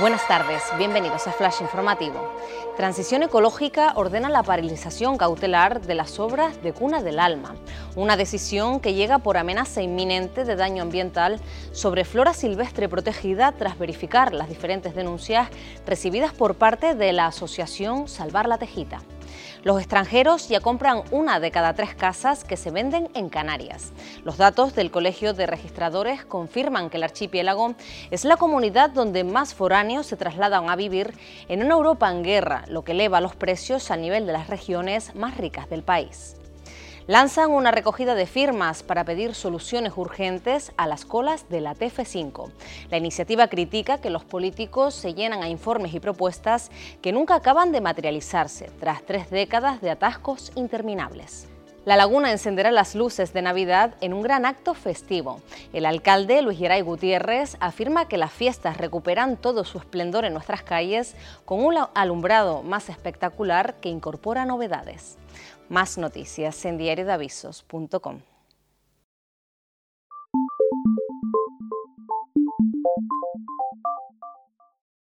Buenas tardes, bienvenidos a Flash Informativo. Transición Ecológica ordena la paralización cautelar de las obras de Cuna del Alma, una decisión que llega por amenaza inminente de daño ambiental sobre flora silvestre protegida tras verificar las diferentes denuncias recibidas por parte de la asociación Salvar la Tejita. Los extranjeros ya compran una de cada tres casas que se venden en Canarias. Los datos del Colegio de Registradores confirman que el archipiélago es la comunidad donde más foráneos se trasladan a vivir en una Europa en guerra, lo que eleva los precios al nivel de las regiones más ricas del país lanzan una recogida de firmas para pedir soluciones urgentes a las colas de la TF5. La iniciativa critica que los políticos se llenan a informes y propuestas que nunca acaban de materializarse tras tres décadas de atascos interminables. La laguna encenderá las luces de Navidad en un gran acto festivo. El alcalde Luis Geray Gutiérrez afirma que las fiestas recuperan todo su esplendor en nuestras calles con un alumbrado más espectacular que incorpora novedades. Más noticias en diariodavisos.com.